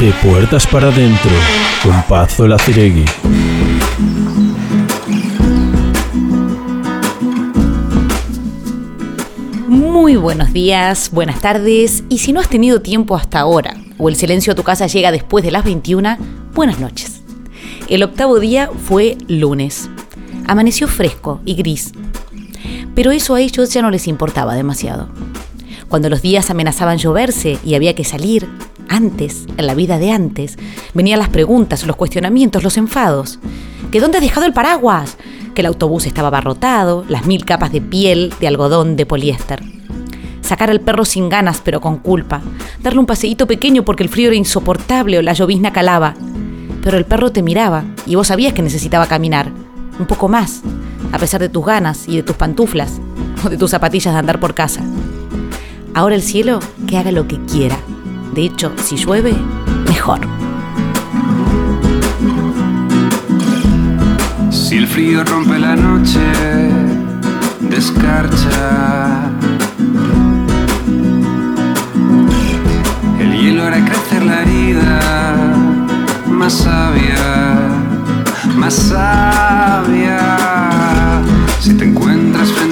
De puertas para adentro, con Pazo Laciregui. Muy buenos días, buenas tardes y si no has tenido tiempo hasta ahora o el silencio a tu casa llega después de las 21, buenas noches. El octavo día fue lunes. Amaneció fresco y gris. Pero eso a ellos ya no les importaba demasiado. Cuando los días amenazaban lloverse y había que salir, antes, en la vida de antes, venían las preguntas, los cuestionamientos, los enfados. ¿Que dónde has dejado el paraguas? Que el autobús estaba abarrotado, las mil capas de piel, de algodón, de poliéster. Sacar al perro sin ganas pero con culpa. Darle un paseíto pequeño porque el frío era insoportable o la llovizna calaba. Pero el perro te miraba y vos sabías que necesitaba caminar. Un poco más, a pesar de tus ganas y de tus pantuflas o de tus zapatillas de andar por casa. Ahora el cielo que haga lo que quiera de hecho, si llueve, mejor. Si el frío rompe la noche, descarcha. El hielo hará crecer la herida, más sabia, más sabia. Si te encuentras frente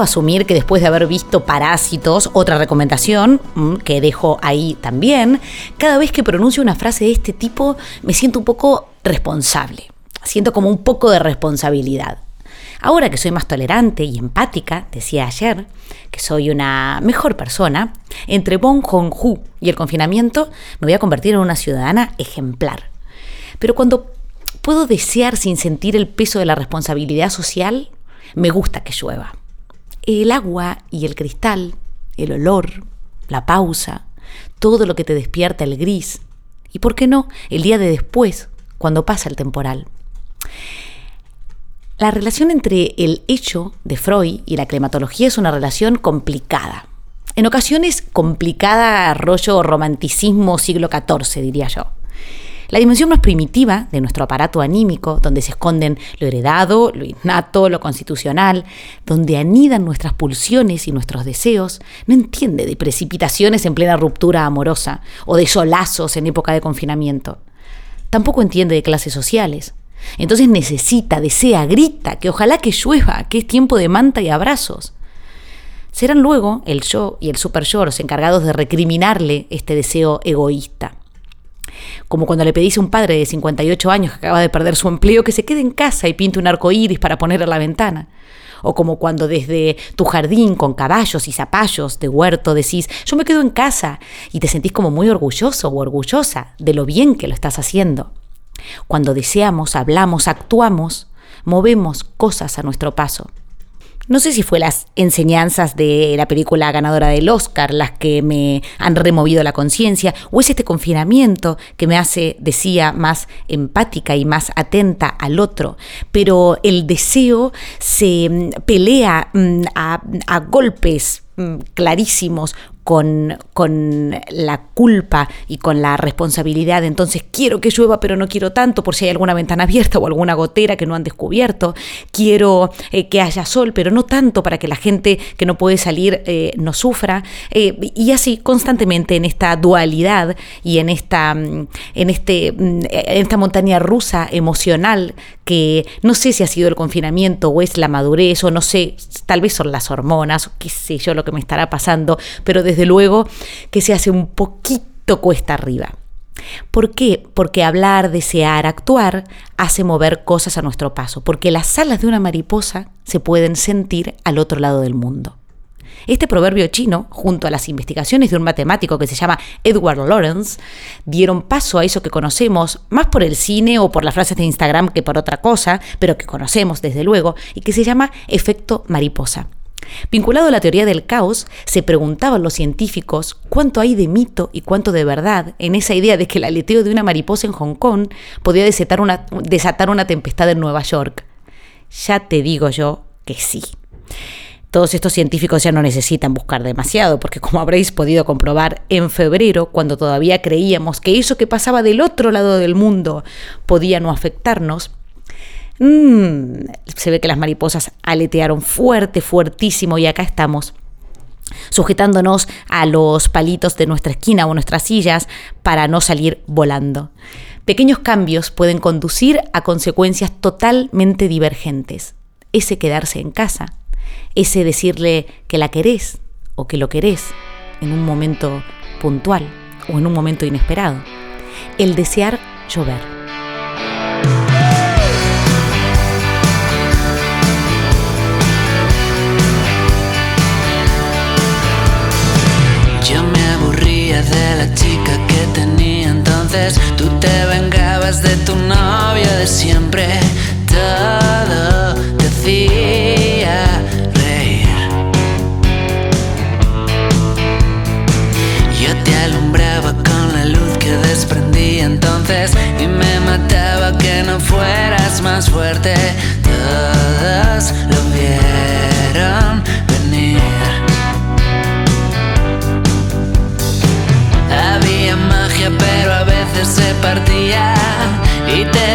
Asumir que después de haber visto Parásitos, otra recomendación mm, que dejo ahí también, cada vez que pronuncio una frase de este tipo me siento un poco responsable. Siento como un poco de responsabilidad. Ahora que soy más tolerante y empática, decía ayer, que soy una mejor persona, entre Bon Hong-hu y el confinamiento me voy a convertir en una ciudadana ejemplar. Pero cuando puedo desear sin sentir el peso de la responsabilidad social, me gusta que llueva el agua y el cristal, el olor, la pausa, todo lo que te despierta el gris, y por qué no, el día de después, cuando pasa el temporal. La relación entre el hecho de Freud y la climatología es una relación complicada. En ocasiones complicada, rollo romanticismo siglo XIV, diría yo. La dimensión más primitiva de nuestro aparato anímico, donde se esconden lo heredado, lo innato, lo constitucional, donde anidan nuestras pulsiones y nuestros deseos, no entiende de precipitaciones en plena ruptura amorosa o de solazos en época de confinamiento. Tampoco entiende de clases sociales, Entonces necesita, desea, grita, que ojalá que llueva, que es tiempo de manta y abrazos. Serán luego el yo y el super encargados de recriminarle este deseo egoísta. Como cuando le pedís a un padre de 58 años que acaba de perder su empleo que se quede en casa y pinte un arco iris para poner a la ventana. O como cuando desde tu jardín con caballos y zapallos de huerto decís, yo me quedo en casa y te sentís como muy orgulloso o orgullosa de lo bien que lo estás haciendo. Cuando deseamos, hablamos, actuamos, movemos cosas a nuestro paso. No sé si fue las enseñanzas de la película ganadora del Oscar las que me han removido la conciencia, o es este confinamiento que me hace, decía, más empática y más atenta al otro. Pero el deseo se mm, pelea mm, a, a golpes mm, clarísimos con, con, la culpa y con la responsabilidad. Entonces quiero que llueva, pero no quiero tanto por si hay alguna ventana abierta o alguna gotera que no han descubierto. Quiero eh, que haya sol, pero no tanto para que la gente que no puede salir eh, no sufra. Eh, y así constantemente en esta dualidad y en esta, mm, en, este, mm, esta montaña rusa emocional que no sé si ha sido el confinamiento o es la madurez o no sé, tal vez son las hormonas, qué sé yo lo que me estará pasando, pero desde luego que se hace un poquito cuesta arriba. ¿Por qué? Porque hablar, desear, actuar hace mover cosas a nuestro paso, porque las alas de una mariposa se pueden sentir al otro lado del mundo. Este proverbio chino, junto a las investigaciones de un matemático que se llama Edward Lawrence, dieron paso a eso que conocemos más por el cine o por las frases de Instagram que por otra cosa, pero que conocemos desde luego, y que se llama efecto mariposa. Vinculado a la teoría del caos, se preguntaban los científicos cuánto hay de mito y cuánto de verdad en esa idea de que el aleteo de una mariposa en Hong Kong podía desatar una, desatar una tempestad en Nueva York. Ya te digo yo que sí. Todos estos científicos ya no necesitan buscar demasiado, porque como habréis podido comprobar, en febrero, cuando todavía creíamos que eso que pasaba del otro lado del mundo podía no afectarnos, mmm, se ve que las mariposas aletearon fuerte, fuertísimo, y acá estamos sujetándonos a los palitos de nuestra esquina o nuestras sillas para no salir volando. Pequeños cambios pueden conducir a consecuencias totalmente divergentes. Ese quedarse en casa, ese decirle que la querés o que lo querés en un momento puntual o en un momento inesperado. El desear llover. Tú te vengabas de tu novio de siempre. Todo decía reír. Yo te alumbraba con la luz que desprendí entonces y me mataba que no fueras más fuerte. Todos lo vieron partía y te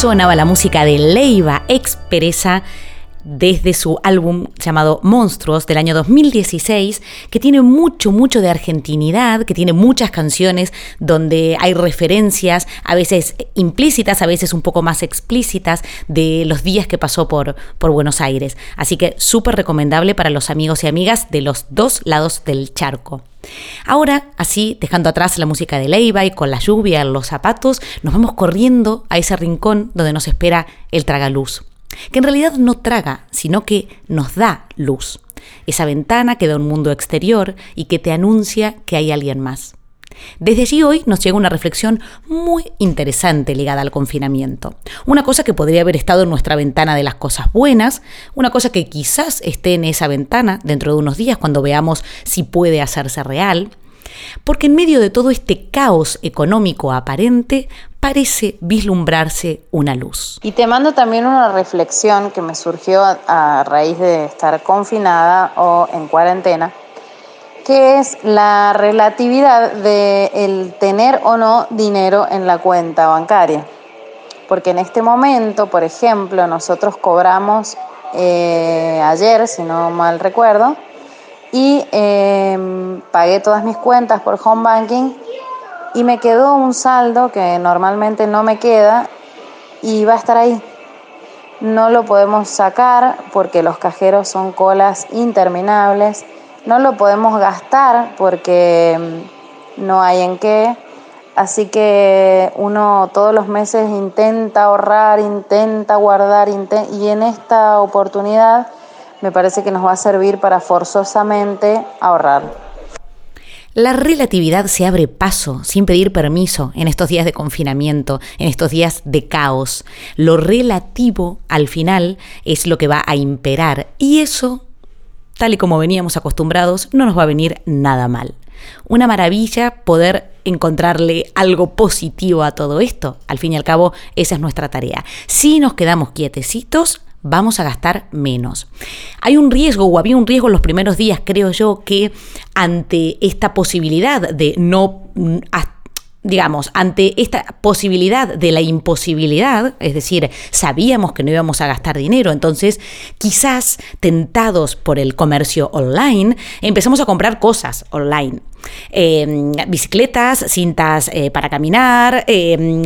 sonaba la música de Leiva Expresa desde su álbum llamado Monstruos del año 2016, que tiene mucho, mucho de argentinidad, que tiene muchas canciones donde hay referencias, a veces implícitas, a veces un poco más explícitas, de los días que pasó por, por Buenos Aires. Así que súper recomendable para los amigos y amigas de los dos lados del charco. Ahora, así, dejando atrás la música de Leiva y con la lluvia en los zapatos, nos vamos corriendo a ese rincón donde nos espera el tragaluz que en realidad no traga, sino que nos da luz. Esa ventana que da un mundo exterior y que te anuncia que hay alguien más. Desde allí hoy nos llega una reflexión muy interesante ligada al confinamiento. Una cosa que podría haber estado en nuestra ventana de las cosas buenas, una cosa que quizás esté en esa ventana dentro de unos días cuando veamos si puede hacerse real, porque en medio de todo este caos económico aparente parece vislumbrarse una luz. Y te mando también una reflexión que me surgió a, raíz de estar confinada o en cuarentena, que es la relatividad de el tener o no dinero en la cuenta bancaria. Porque en este momento, por ejemplo, nosotros cobramos eh, ayer, si no mal recuerdo, y em, pagué todas mis cuentas por home banking y me quedó un saldo que normalmente no me queda y va a estar ahí. No lo podemos sacar porque los cajeros son colas interminables. No lo podemos gastar porque em, no hay en qué. Así que uno todos los meses intenta ahorrar, intenta guardar y en esta oportunidad me parece que nos va a servir para forzosamente ahorrar. La relatividad se abre paso sin pedir permiso en estos días de confinamiento, en estos días de caos. Lo relativo al final es lo que va a imperar y eso, tal y como veníamos acostumbrados, no nos va a venir nada mal. Una maravilla poder encontrarle algo positivo a todo esto. Al fin y al cabo, esa es nuestra tarea. Si nos quedamos quietecitos, vamos a gastar menos. Hay un riesgo, o había un riesgo en los primeros días, creo yo, que ante esta posibilidad de no digamos, ante esta posibilidad de la imposibilidad, es decir, sabíamos que no íbamos a gastar dinero, entonces quizás tentados por el comercio online, empezamos a comprar cosas online. Em, bicicletas, cintas eh, para caminar, em,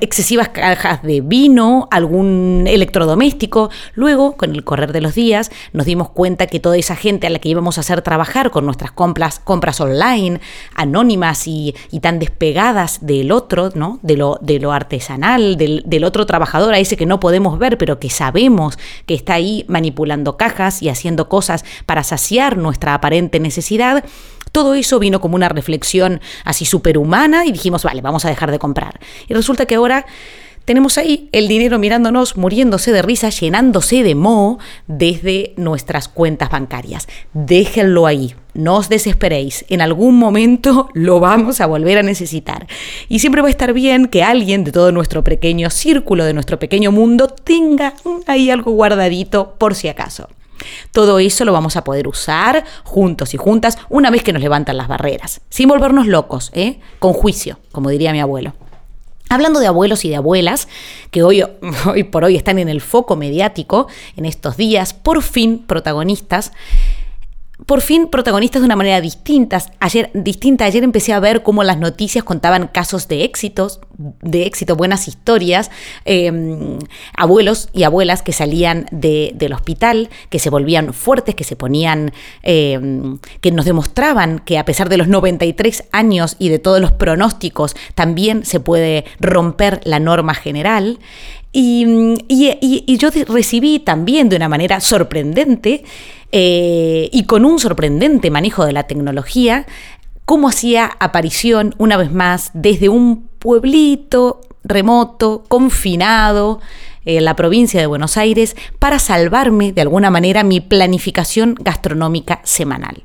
excesivas cajas de vino, algún electrodoméstico. Luego, con el correr de los días, nos dimos cuenta que toda esa gente a la que íbamos a hacer trabajar con nuestras compras, compras online, anónimas y, tan despegadas del otro, ¿no? de, lo, de lo artesanal, del, del otro trabajador, a ese que no podemos ver, pero que sabemos que está ahí manipulando cajas y haciendo cosas para saciar nuestra aparente necesidad, todo eso vino como una reflexión así superhumana y dijimos, vale, vamos a dejar de comprar. Y resulta que ahora tenemos ahí el dinero mirándonos, muriéndose de risa, llenándose de moho desde nuestras cuentas bancarias. Déjenlo ahí, no os desesperéis, en algún momento lo vamos a volver a necesitar. Y siempre va a estar bien que alguien de todo nuestro pequeño círculo, de nuestro pequeño mundo, tenga ahí algo guardadito por si acaso. Todo eso lo vamos a poder usar juntos y juntas una vez que nos levantan las barreras, sin volvernos locos, ¿eh? con juicio, como diría mi abuelo. Hablando de abuelos y de abuelas, que hoy, hoy por hoy están en el foco mediático en estos días, por fin protagonistas, por fin protagonistas de una manera distinta. Ayer, distinta. Ayer empecé a ver cómo las noticias contaban casos de éxitos, de éxito, buenas historias, em, abuelos y abuelas que salían del hospital, que se volvían fuertes, que se ponían, em, que nos demostraban que a pesar de los 93 años y de todos los pronósticos, también se puede romper la norma general. Y yo recibí también de una manera sorprendente eh, y con un sorprendente manejo de la tecnología, cómo hacía aparición una vez más desde un pueblito remoto, confinado, en la provincia de Buenos Aires, para salvarme de alguna manera mi planificación gastronómica semanal.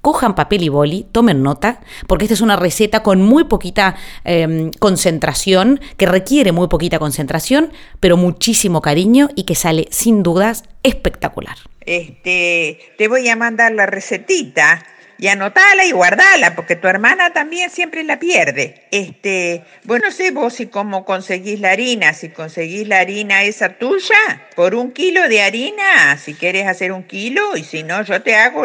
Cojan papel y boli, tomen nota, porque esta es una receta con muy poquita em, concentración, que requiere muy poquita concentración, pero muchísimo cariño y que sale sin dudas espectacular. Este, te voy a mandar la recetita y anotala y guardala, porque tu hermana también siempre la pierde. Este, bueno, no sé vos si cómo conseguís la harina, si conseguís la harina esa tuya, por un kilo de harina, si quieres hacer un kilo, y si no, yo te hago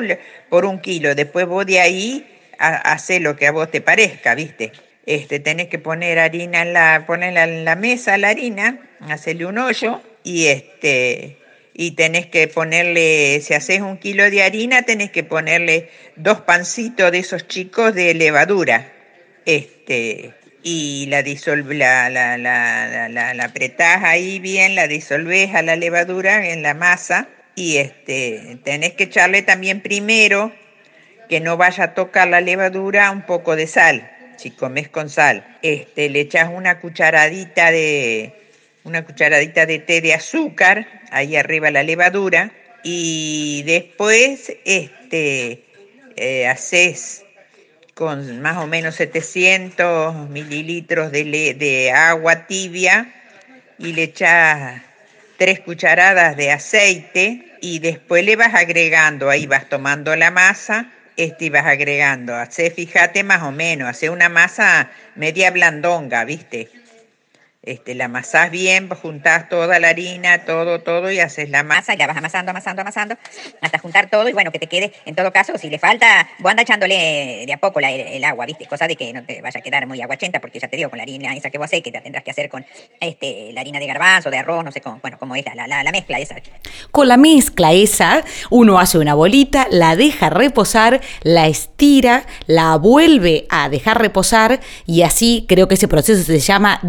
por un kilo. Después vos de ahí haces lo que a vos te parezca, ¿viste? Este, tenés que poner harina en la, ponerla en la mesa la harina, hacerle un hoyo y este y tenés que ponerle, si haces un kilo de harina, tenés que ponerle dos pancitos de esos chicos de levadura. Este, y la, disolve, la, la, la, la, apretás ahí bien, la disolvés a la levadura en la masa y este, tenés que echarle también primero, que no vaya a tocar la levadura, un poco de sal, si comes con sal. Este, le echas una cucharadita de, una cucharadita de té de azúcar, ahí arriba la levadura, y después este, eh, haces con más o menos 700 mililitros de, de agua tibia y le echas tres cucharadas de aceite y después le vas agregando, ahí vas tomando la masa este, vas agregando. Hace, fíjate más o menos, hace una masa media blandonga, ¿viste? Este, la amasás bien, juntás toda la harina, todo, todo y haces la masa. Ya vas amasando, amasando, amasando, hasta juntar todo y bueno, que te quede, en todo caso, si le falta, vos anda echándole de a poco el, agua, ¿viste? Cosa de que no te vaya a quedar muy aguachenta, porque ya te digo, con la harina esa que vos haces, que te tendrás que hacer con este, la harina de garbanzo, de arroz, no sé cómo, bueno, cómo es la, la, la mezcla esa. Con la mezcla esa, uno hace una bolita, la deja reposar, la estira, la vuelve a dejar reposar y así creo que ese proceso se llama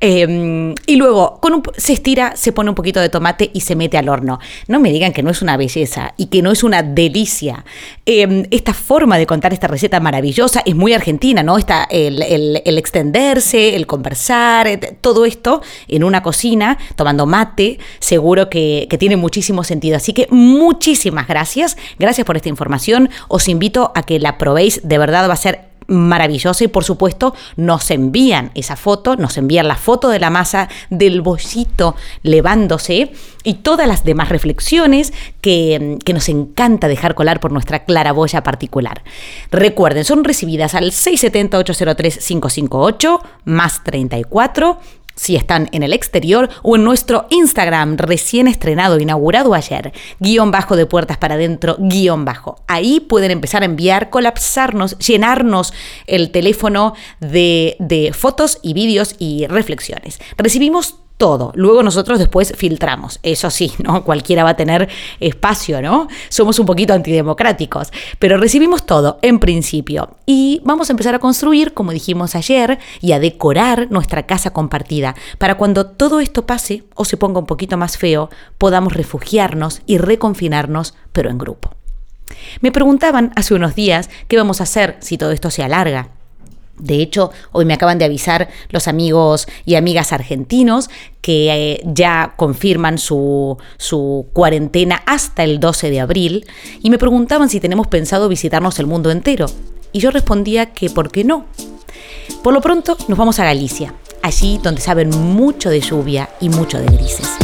Em, y luego con se estira, se pone un poquito de tomate y se mete al horno. No me digan que no es una belleza y que no es una delicia. Em, esta forma de contar esta receta maravillosa es muy argentina, ¿no? Está el, extenderse, el conversar, todo esto en una cocina, tomando mate, seguro que tiene muchísimo sentido. Así que muchísimas gracias. Gracias por esta información. Os invito a que la probéis. De verdad va a ser maravillosa y por supuesto nos envían esa foto, nos envían la foto de la masa del bollito levándose y todas las demás reflexiones que, que nos encanta dejar colar por nuestra claraboya particular. Recuerden, son recibidas al 670-803-558 más 34 si están en el exterior o en nuestro Instagram recién estrenado, inaugurado ayer, guion bajo de puertas para adentro, guion bajo. Ahí pueden empezar a enviar, colapsarnos, llenarnos el teléfono de, de fotos y vídeos y reflexiones. Recibimos todo. Luego nosotros después filtramos. Eso sí, ¿no? Cualquiera va a tener espacio, ¿no? Somos un poquito antidemocráticos, pero recibimos todo en principio. Y vamos a empezar a construir, como dijimos ayer, y a decorar nuestra casa compartida, para cuando todo esto pase o se ponga un poquito más feo, podamos refugiarnos y reconfinarnos, pero en grupo. Me preguntaban hace unos días qué vamos a hacer si todo esto se alarga. De hecho, hoy me acaban de avisar los amigos y amigas argentinos que eh, ya confirman su, su, cuarentena hasta el 12 de abril y me preguntaban si tenemos pensado visitarnos el mundo entero. Y yo respondía que por qué no. Por lo pronto nos vamos a Galicia, allí donde saben mucho de lluvia y mucho de grises.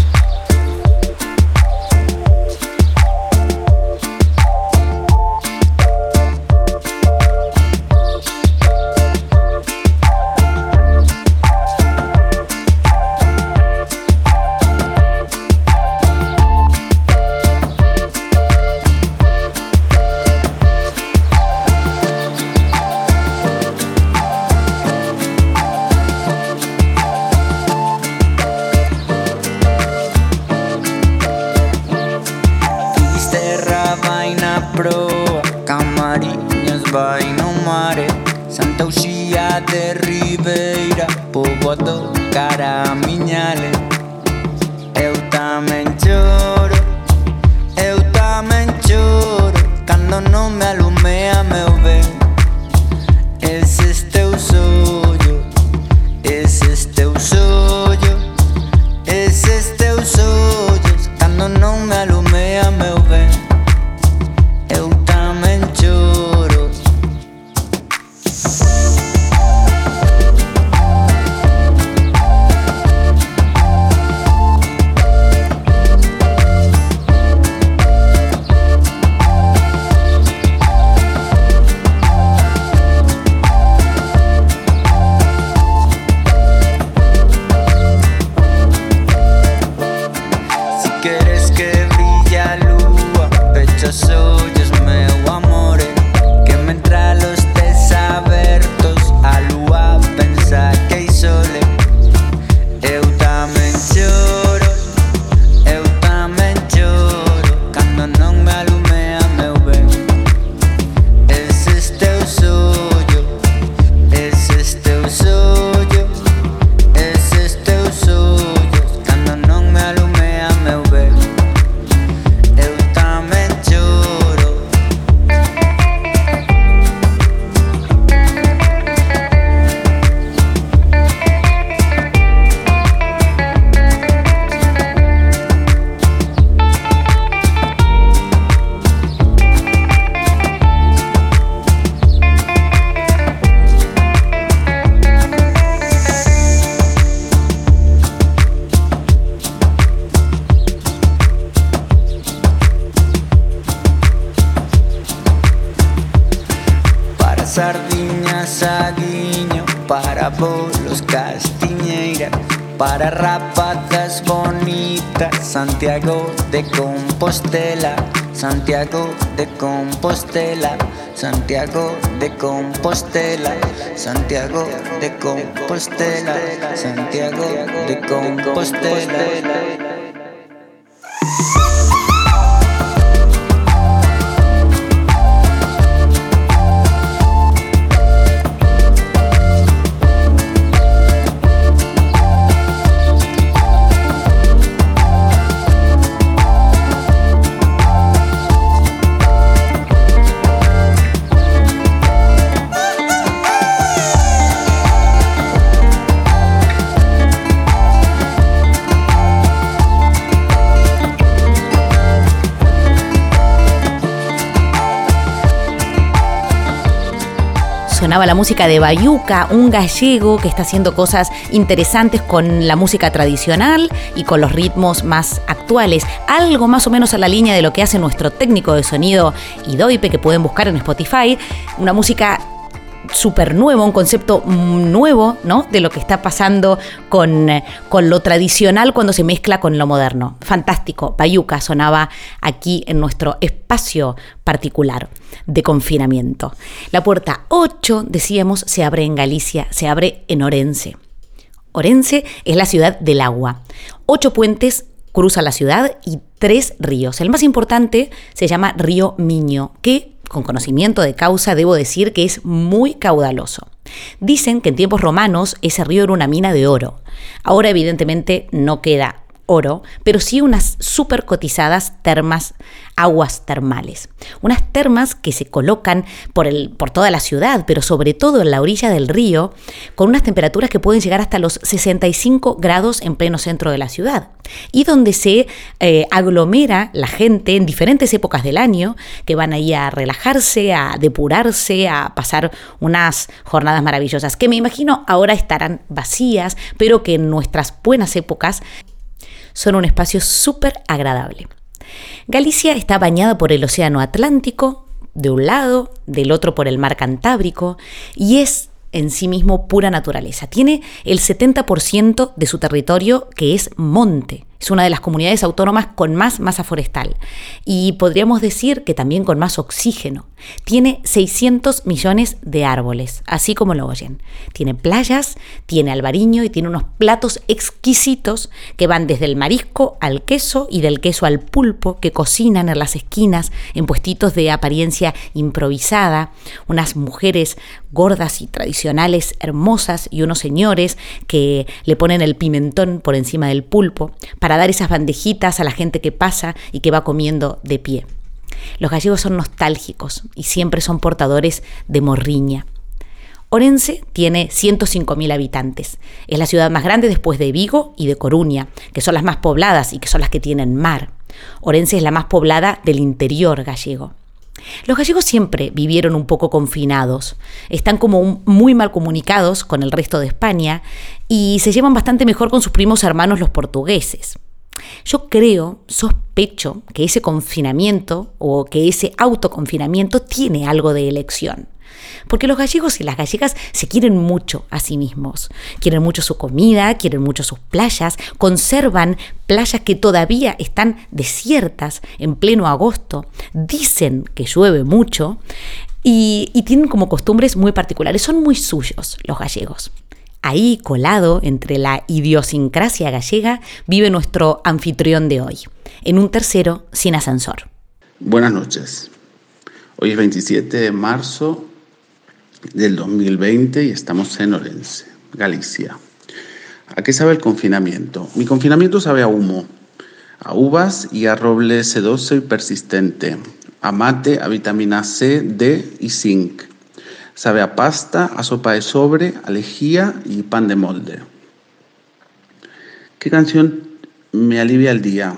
Santiago de Compostela, Santiago de Compostela, Santiago de Compostela. Sonaba la música de Bayuca, un gallego que está haciendo cosas interesantes con la música tradicional y con los ritmos más actuales. Algo más o menos a la línea de lo que hace nuestro técnico de sonido Idoipe, que pueden buscar en Spotify. Una música súper nuevo, un concepto nuevo, ¿no? De lo que está pasando con, con, lo tradicional cuando se mezcla con lo moderno. Fantástico. Payuca sonaba aquí en nuestro espacio particular de confinamiento. La puerta 8, decíamos, se abre en Galicia, se abre en Orense. Orense es la ciudad del agua. Ocho puentes cruzan la ciudad y tres ríos. El más importante se llama Río Miño, que con conocimiento de causa, debo decir que es muy caudaloso. Dicen que en tiempos romanos ese río era una mina de oro. Ahora evidentemente no queda oro, pero sí unas súper cotizadas termas, aguas termales. Unas termas que se colocan por, el, por toda la ciudad, pero sobre todo en la orilla del río, con unas temperaturas que pueden llegar hasta los 65 grados en pleno centro de la ciudad. Y donde se eh, aglomera la gente en diferentes épocas del año, que van ahí a relajarse, a depurarse, a pasar unas jornadas maravillosas, que me imagino ahora estarán vacías, pero que en nuestras buenas épocas son un espacio súper agradable. Galicia está bañada por el Océano Atlántico, de un lado, del otro por el Mar Cantábrico, y es en sí mismo pura naturaleza. Tiene el 70% de su territorio que es monte. Es una de las comunidades autónomas con más masa forestal y podríamos decir que también con más oxígeno. Tiene 600 millones de árboles, así como lo oyen. Tiene playas, tiene albariño y tiene unos platos exquisitos que van desde el marisco al queso y del queso al pulpo que cocinan en las esquinas en puestitos de apariencia improvisada. Unas mujeres gordas y tradicionales hermosas y unos señores que le ponen el pimentón por encima del pulpo para dar esas bandejitas a la gente que pasa y que va comiendo de pie. Los gallegos son nostálgicos y siempre son portadores de morriña. Orense tiene 105.000 habitantes. Es la ciudad más grande después de Vigo y de Coruña, que son las más pobladas y que son las que tienen mar. Orense es la más poblada del interior gallego. Los gallegos siempre vivieron un poco confinados, están como muy mal comunicados con el resto de España y se llevan bastante mejor con sus primos hermanos los portugueses. Yo creo, sospecho, que ese confinamiento o que ese autoconfinamiento tiene algo de elección. Porque los gallegos y las gallegas se quieren mucho a sí mismos. Quieren mucho su comida, quieren mucho sus playas, conservan playas que todavía están desiertas en pleno agosto, dicen que llueve mucho y, tienen como costumbres muy particulares. Son muy suyos los gallegos. Ahí, colado entre la idiosincrasia gallega, vive nuestro anfitrión de hoy, en un tercero sin ascensor. Buenas noches. Hoy es 27 de marzo del 2020 y estamos en Orense, Galicia. ¿A qué sabe el confinamiento? Mi confinamiento sabe a humo, a uvas y a roble sedoso y persistente, a mate, a vitamina C, D y zinc. Sabe a pasta, a sopa de sobre, a lejía y pan de molde. ¿Qué canción me alivia el día?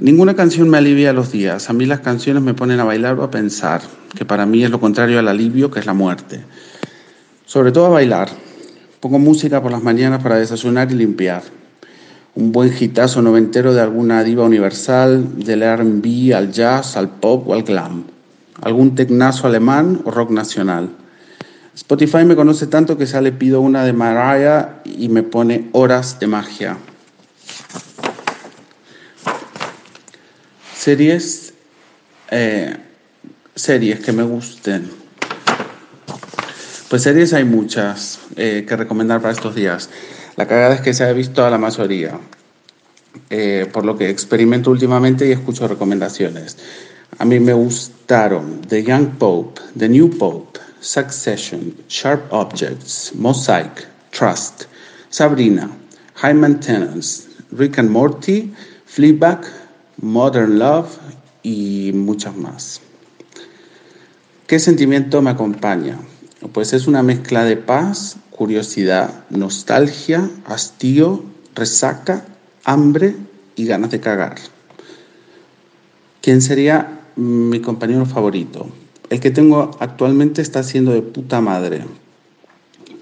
Ninguna canción me alivia los días. A mí las canciones me ponen a bailar o a pensar, que para mí es lo contrario al alivio, que es la muerte. Sobre todo a bailar. Pongo música por las mañanas para desayunar y limpiar. Un buen gitazo noventero de alguna diva universal, del R&B al jazz, al pop o al glam. Algún tecnazo alemán o rock nacional. Spotify me conoce tanto que ya le pido una de Mariah y me pone horas de magia. Series, eh, series que me gusten. Pues series hay muchas eh, que recomendar para estos días. La cagada es que se ha visto a la mayoría, eh, por lo que experimento últimamente y escucho recomendaciones. A mí me gustaron The Young Pope, The New Pope, Succession, Sharp Objects, Mosaic, Trust, Sabrina, High Maintenance, Rick and Morty, Fleabag, Modern Love y muchas más. ¿Qué sentimiento me acompaña? Pues es una mezcla de paz, curiosidad, nostalgia, hastío, resaca, hambre y ganas de cagar. ¿Quién sería mi compañero favorito? El que tengo actualmente está siendo de puta madre.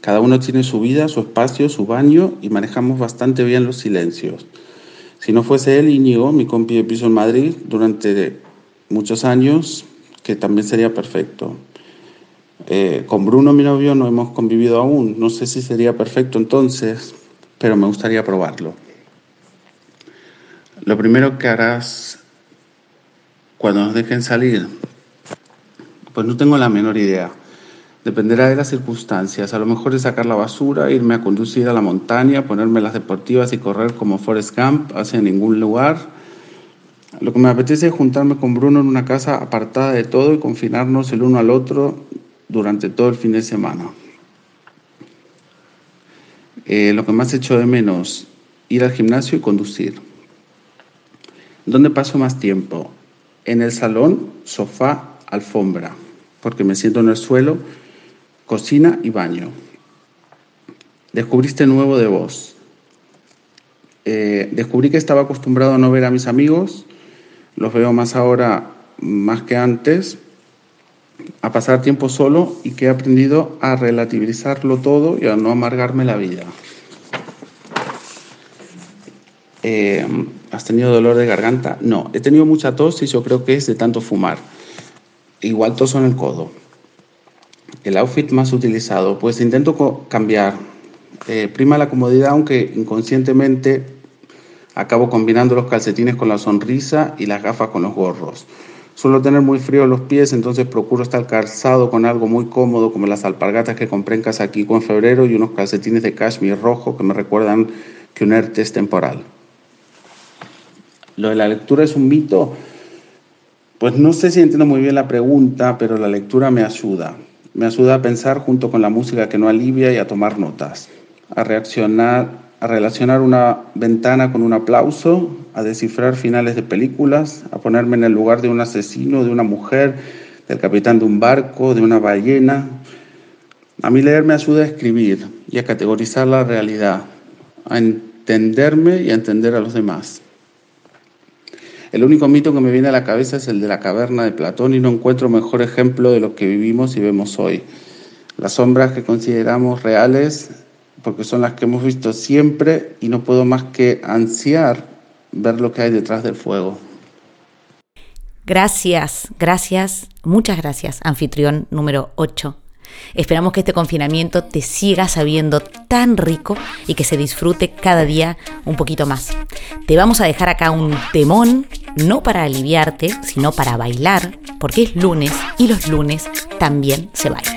Cada uno tiene su vida, su espacio, su baño y manejamos bastante bien los silencios. Si no fuese él, Íñigo, mi compi de piso en Madrid, durante muchos años, que también sería perfecto. Eh, con Bruno, mi novio, no hemos convivido aún. No sé si sería perfecto entonces, pero me gustaría probarlo. Lo primero que harás cuando nos dejen salir pues no tengo la menor idea. Dependerá de las circunstancias. A lo mejor es sacar la basura, irme a conducir a la montaña, ponerme las deportivas y correr como Forrest Gump hacia ningún lugar. Lo que me apetece es juntarme con Bruno en una casa apartada de todo y confinarnos el uno al otro durante todo el fin de semana. Eh, lo que más echo de menos, ir al gimnasio y conducir. ¿Dónde paso más tiempo? En el salón, sofá, alfombra porque me siento en el suelo, cocina y baño. Descubriste nuevo de vos. Eh, descubrí que estaba acostumbrado a no ver a mis amigos, los veo más ahora más que antes, a pasar tiempo solo y que he aprendido a relativizarlo todo y a no amargarme la vida. Eh, ¿Has tenido dolor de garganta? No, he tenido mucha tos y yo creo que es de tanto fumar igual toso en el codo. El outfit más utilizado, pues intento cambiar. Eh, prima la comodidad, aunque inconscientemente acabo combinando los calcetines con la sonrisa y las gafas con los gorros. Suelo tener muy frío los pies, entonces procuro estar calzado con algo muy cómodo, como las alpargatas que compré en Casa Kiko en febrero y unos calcetines de cashmere rojo que me recuerdan que un ERTE es temporal. Lo de la lectura es un mito. Pues no sé si entiendo muy bien la pregunta, pero la lectura me ayuda. Me ayuda a pensar junto con la música que no alivia y a tomar notas, a reaccionar, a relacionar una ventana con un aplauso, a descifrar finales de películas, a ponerme en el lugar de un asesino, de una mujer, del capitán de un barco, de una ballena. A mí leer me ayuda a escribir y a categorizar la realidad, a entenderme y a entender a los demás. El único mito que me viene a la cabeza es el de la caverna de Platón y no encuentro mejor ejemplo de lo que vivimos y vemos hoy. Las sombras que consideramos reales, porque son las que hemos visto siempre y no puedo más que ansiar ver lo que hay detrás del fuego. Gracias, gracias, muchas gracias, anfitrión número 8 Esperamos que este confinamiento te siga sabiendo tan rico y que se disfrute cada día un poquito más. Te vamos a dejar acá un temón, no para aliviarte, sino para bailar, porque es lunes y los lunes también se bailan.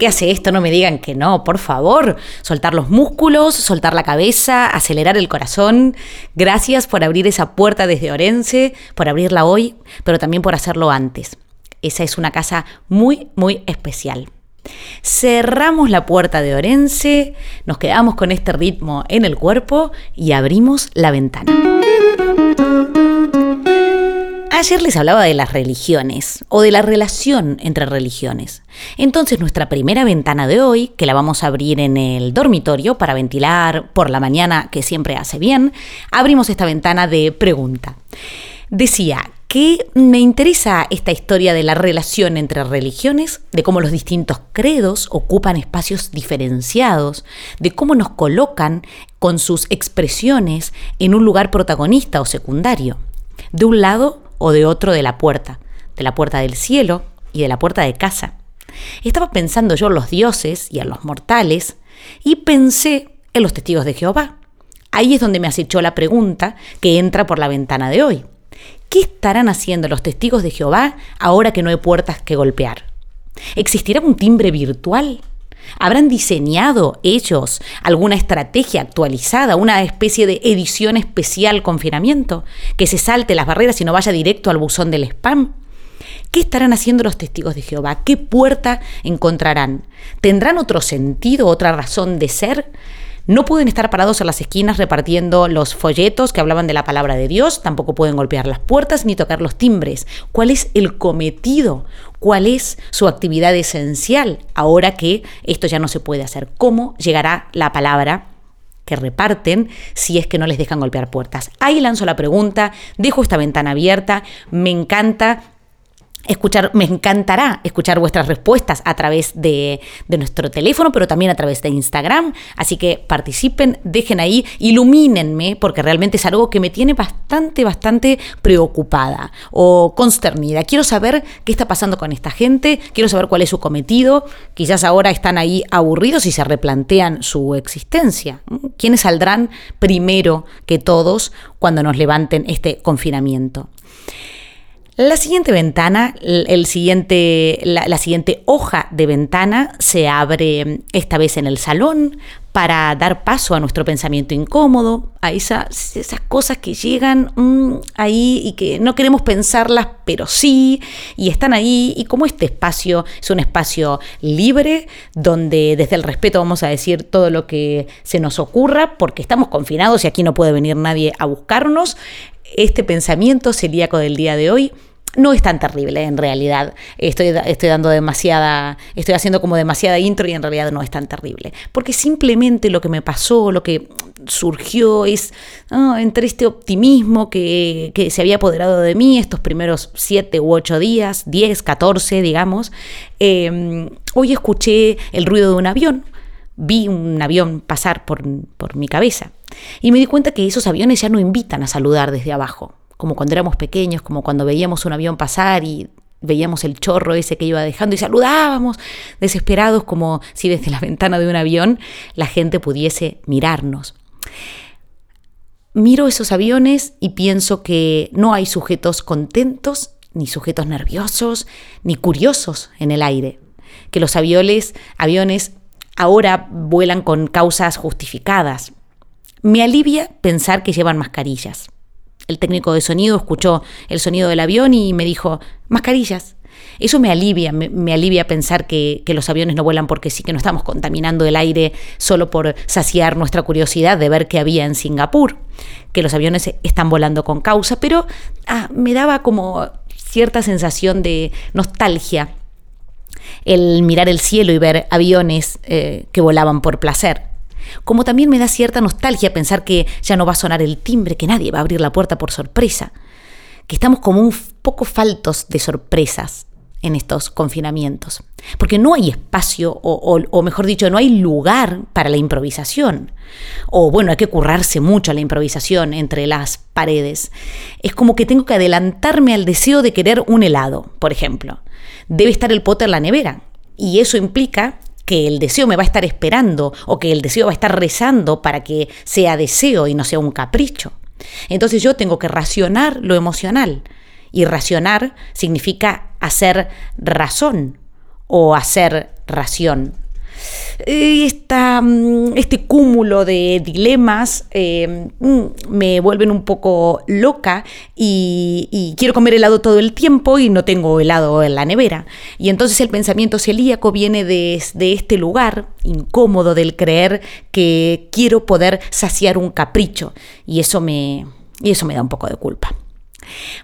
que hace esto, no me digan que no, por favor. Soltar los músculos, soltar la cabeza, acelerar el corazón. Gracias por abrir esa puerta desde Orense, por abrirla hoy, pero también por hacerlo antes. Esa es una casa muy, muy especial. Cerramos la puerta de Orense, nos quedamos con este ritmo en el cuerpo y abrimos la ventana. Ayer les hablaba de las religiones o de la relación entre religiones. Entonces nuestra primera ventana de hoy, que la vamos a abrir en el dormitorio para ventilar por la mañana, que siempre hace bien, abrimos esta ventana de pregunta. Decía que me interesa esta historia de la relación entre religiones, de cómo los distintos credos ocupan espacios diferenciados, de cómo nos colocan con sus expresiones en un lugar protagonista o secundario. De un lado o de otro de la puerta, de la puerta del cielo y de la puerta de casa. Estaba pensando yo en los dioses y en los mortales y pensé en los testigos de Jehová. Ahí es donde me acechó la pregunta que entra por la ventana de hoy. ¿Qué estarán haciendo los testigos de Jehová ahora que no hay puertas que golpear? ¿Existirá un timbre virtual? ¿Habrán diseñado ellos alguna estrategia actualizada, una especie de edición especial confinamiento, que se salte las barreras y no vaya directo al buzón del spam? ¿Qué estarán haciendo los testigos de Jehová? ¿Qué puerta encontrarán? ¿Tendrán otro sentido, otra razón de ser? No pueden estar parados en las esquinas repartiendo los folletos que hablaban de la palabra de Dios, tampoco pueden golpear las puertas ni tocar los timbres. ¿Cuál es el cometido? ¿Cuál es su actividad esencial ahora que esto ya no se puede hacer? ¿Cómo llegará la palabra que reparten si es que no les dejan golpear puertas? Ahí lanzo la pregunta, dejo esta ventana abierta, me encanta escuchar, me encantará escuchar vuestras respuestas a través de, de, nuestro teléfono, pero también a través de Instagram. Así que participen, dejen ahí, ilumínenme, porque realmente es algo que me tiene bastante, bastante preocupada o consternida. Quiero saber qué está pasando con esta gente, quiero saber cuál es su cometido. Quizás ahora están ahí aburridos y se replantean su existencia. ¿Quiénes saldrán primero que todos cuando nos levanten este confinamiento? La siguiente ventana, el siguiente, la, siguiente hoja de ventana se abre esta vez en el salón para dar paso a nuestro pensamiento incómodo, a esas, cosas que llegan mmm, ahí y que no queremos pensarlas, pero sí, y están ahí. Y como este espacio es un espacio libre, donde desde el respeto vamos a decir todo lo que se nos ocurra, porque estamos confinados y aquí no puede venir nadie a buscarnos, este pensamiento celíaco del día de hoy no es tan terrible en realidad. Estoy, estoy dando demasiada, estoy haciendo como demasiada intro y en realidad no es tan terrible. Porque simplemente lo que me pasó, lo que surgió es oh, entre este optimismo que, que, se había apoderado de mí estos primeros siete u ocho días, 10, 14, digamos. Eh, hoy escuché el ruido de un avión. Vi un avión pasar por, por mi cabeza y me di cuenta que esos aviones ya no invitan a saludar desde abajo como cuando éramos pequeños, como cuando veíamos un avión pasar y veíamos el chorro ese que iba dejando y saludábamos desesperados como si desde la ventana de un avión la gente pudiese mirarnos. Miro esos aviones y pienso que no hay sujetos contentos, ni sujetos nerviosos, ni curiosos en el aire. Que los aviones, aviones ahora vuelan con causas justificadas. Me alivia pensar que llevan mascarillas El técnico de sonido escuchó el sonido del avión y me dijo, mascarillas. Eso me alivia, me, alivia pensar que, que, los aviones no vuelan porque sí, que no estamos contaminando el aire solo por saciar nuestra curiosidad de ver qué había en Singapur, que los aviones están volando con causa, pero ah, me daba como cierta sensación de nostalgia el mirar el cielo y ver aviones eh, que volaban por placer. Como también me da cierta nostalgia pensar que ya no va a sonar el timbre, que nadie va a abrir la puerta por sorpresa, que estamos como un poco faltos de sorpresas en estos confinamientos, porque no hay espacio, o, mejor dicho, no hay lugar para la improvisación. O bueno, hay que currarse mucho a la improvisación entre las paredes. Es como que tengo que adelantarme al deseo de querer un helado, por ejemplo. Debe estar el pote en la nevera, y eso implica que el deseo me va a estar esperando o que el deseo va a estar rezando para que sea deseo y no sea un capricho. Entonces yo tengo que racionar lo emocional. Y racionar significa hacer razón o hacer ración. Esta, mm, este cúmulo de dilemas eh, mm, me vuelven un poco loca y, y, quiero comer helado todo el tiempo y no tengo helado en la nevera. Y entonces el pensamiento celíaco viene de, de este lugar incómodo del creer que quiero poder saciar un capricho y eso me, y eso me da un poco de culpa.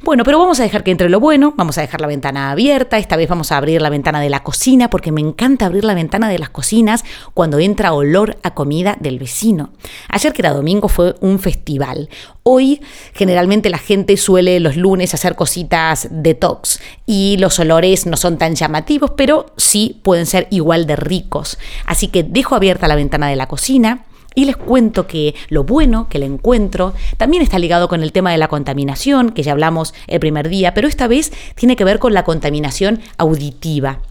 Bueno, pero vamos a dejar que entre lo bueno, vamos a dejar la ventana abierta, esta vez vamos a abrir la ventana de la cocina porque me encanta abrir la ventana de las cocinas cuando entra olor a comida del vecino. Ayer que era domingo fue un festival. Hoy generalmente la gente suele los lunes hacer cositas detox y los olores no son tan llamativos, pero sí pueden ser igual de ricos. Así que dejo abierta la ventana de la cocina y les cuento que lo bueno que le encuentro también está ligado con el tema de la contaminación, que ya hablamos el primer día, pero esta vez tiene que ver con la contaminación auditiva.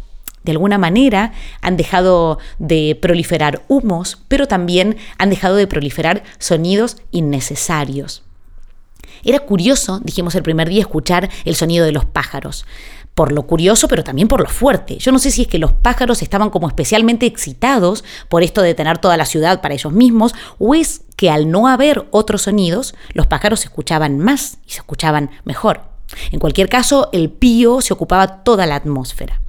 De alguna manera han dejado de proliferar humos, pero también han dejado de proliferar sonidos innecesarios. Era curioso, dijimos el primer día, escuchar el sonido de los pájaros por lo curioso, pero también por lo fuerte. Yo no sé si es que los pájaros estaban como especialmente excitados por esto de tener toda la ciudad para ellos mismos, o es que al no haber otros sonidos, los pájaros se escuchaban más y se escuchaban mejor. En cualquier caso, el pío se ocupaba toda la atmósfera.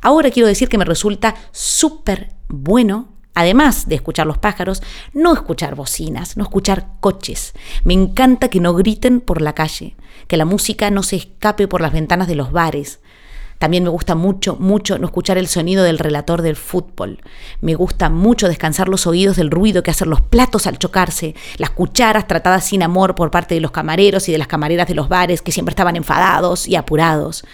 Ahora quiero decir que me resulta súper bueno además de escuchar los pájaros, no escuchar bocinas, no escuchar coches. Me encanta que no griten por la calle, que la música no se escape por las ventanas de los bares. También me gusta mucho, mucho no escuchar el sonido del relator del fútbol. Me gusta mucho descansar los oídos del ruido que hacen los platos al chocarse, las cucharas tratadas sin amor por parte de los camareros y de las camareras de los bares que siempre estaban enfadados y apurados.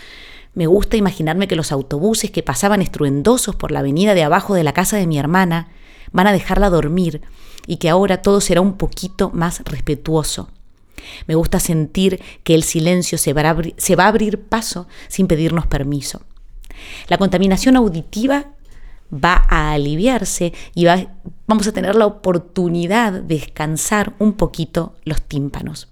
Me gusta imaginarme que los autobuses que pasaban estruendosos por la avenida de abajo de la casa de mi hermana van a dejarla dormir y que ahora todo será un poquito más respetuoso. Me gusta sentir que el silencio se va, a abrir paso sin pedirnos permiso. La contaminación auditiva va a aliviarse y va, vamos a tener la oportunidad de descansar un poquito los tímpanos.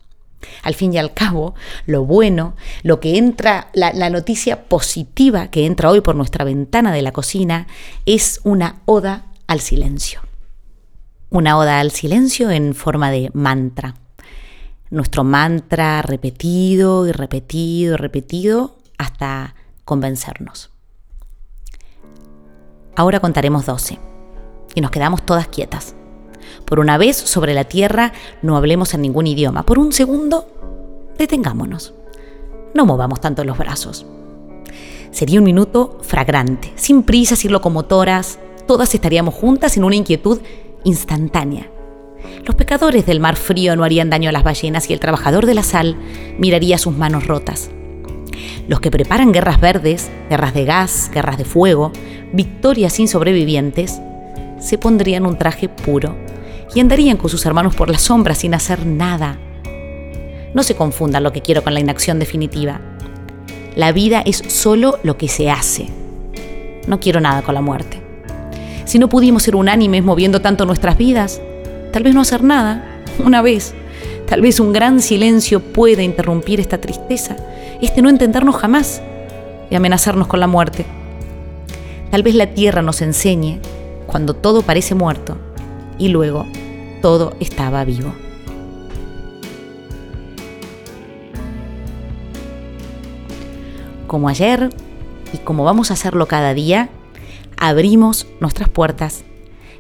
Al fin y al cabo, lo bueno, lo que entra, la, noticia positiva que entra hoy por nuestra ventana de la cocina es una oda al silencio. Una oda al silencio en forma de mantra. Nuestro mantra repetido y repetido y repetido hasta convencernos. Ahora contaremos 12 y nos quedamos todas quietas. Por una vez sobre la tierra no hablemos en ningún idioma. Por un segundo, detengámonos. No movamos tanto los brazos. Sería un minuto fragrante, sin prisas y locomotoras. Todas estaríamos juntas en una inquietud instantánea. Los pecadores del mar frío no harían daño a las ballenas y el trabajador de la sal miraría sus manos rotas. Los que preparan guerras verdes, guerras de gas, guerras de fuego, victorias sin sobrevivientes, se pondrían un traje puro y andarían con sus hermanos por las sombras sin hacer nada. No se confundan lo que quiero con la inacción definitiva. La vida es solo lo que se hace. No quiero nada con la muerte. Si no pudimos ser unánimes moviendo tanto nuestras vidas, Tal vez no hacer nada, una vez. Tal vez un gran silencio pueda interrumpir esta tristeza, este no entendernos jamás y amenazarnos con la muerte. Tal vez la tierra nos enseñe cuando todo parece muerto y luego todo estaba vivo. Como ayer y como vamos a hacerlo cada día, abrimos nuestras puertas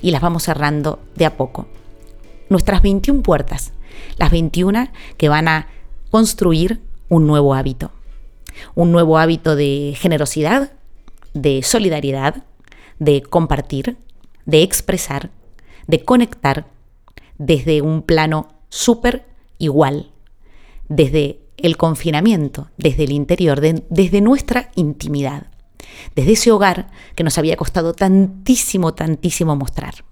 y las vamos cerrando de a poco. Nuestras 21 puertas, las 21 que van a construir un nuevo hábito. Un nuevo hábito de generosidad, de solidaridad, de compartir, de expresar, de conectar desde un plano súper igual, desde el confinamiento, desde el interior, desde nuestra intimidad, desde ese hogar que nos había costado tantísimo, tantísimo mostrar.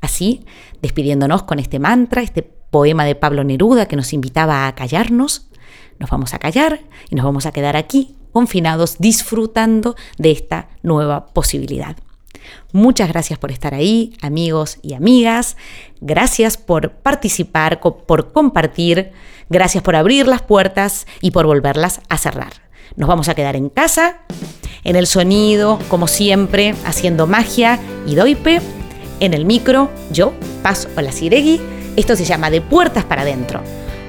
Así, despidiéndonos con este mantra, este poema de Pablo Neruda que nos invitaba a callarnos, nos vamos a callar y nos vamos a quedar aquí confinados disfrutando de esta nueva posibilidad. Muchas gracias por estar ahí, amigos y amigas. Gracias por participar, por compartir. Gracias por abrir las puertas y por volverlas a cerrar. Nos vamos a quedar en casa, en el sonido, como siempre, haciendo magia y doipe. En el micro, yo, Paz Olaciregui. Esto se llama De Puertas para Adentro.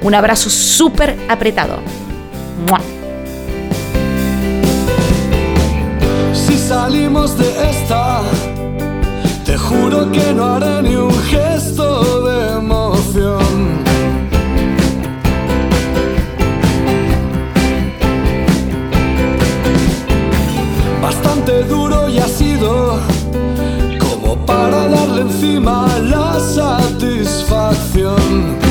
Un abrazo súper apretado. Si salimos de esta, te juro que no haré ni un gesto de emoción. Bastante duro y darle encima la satisfacción.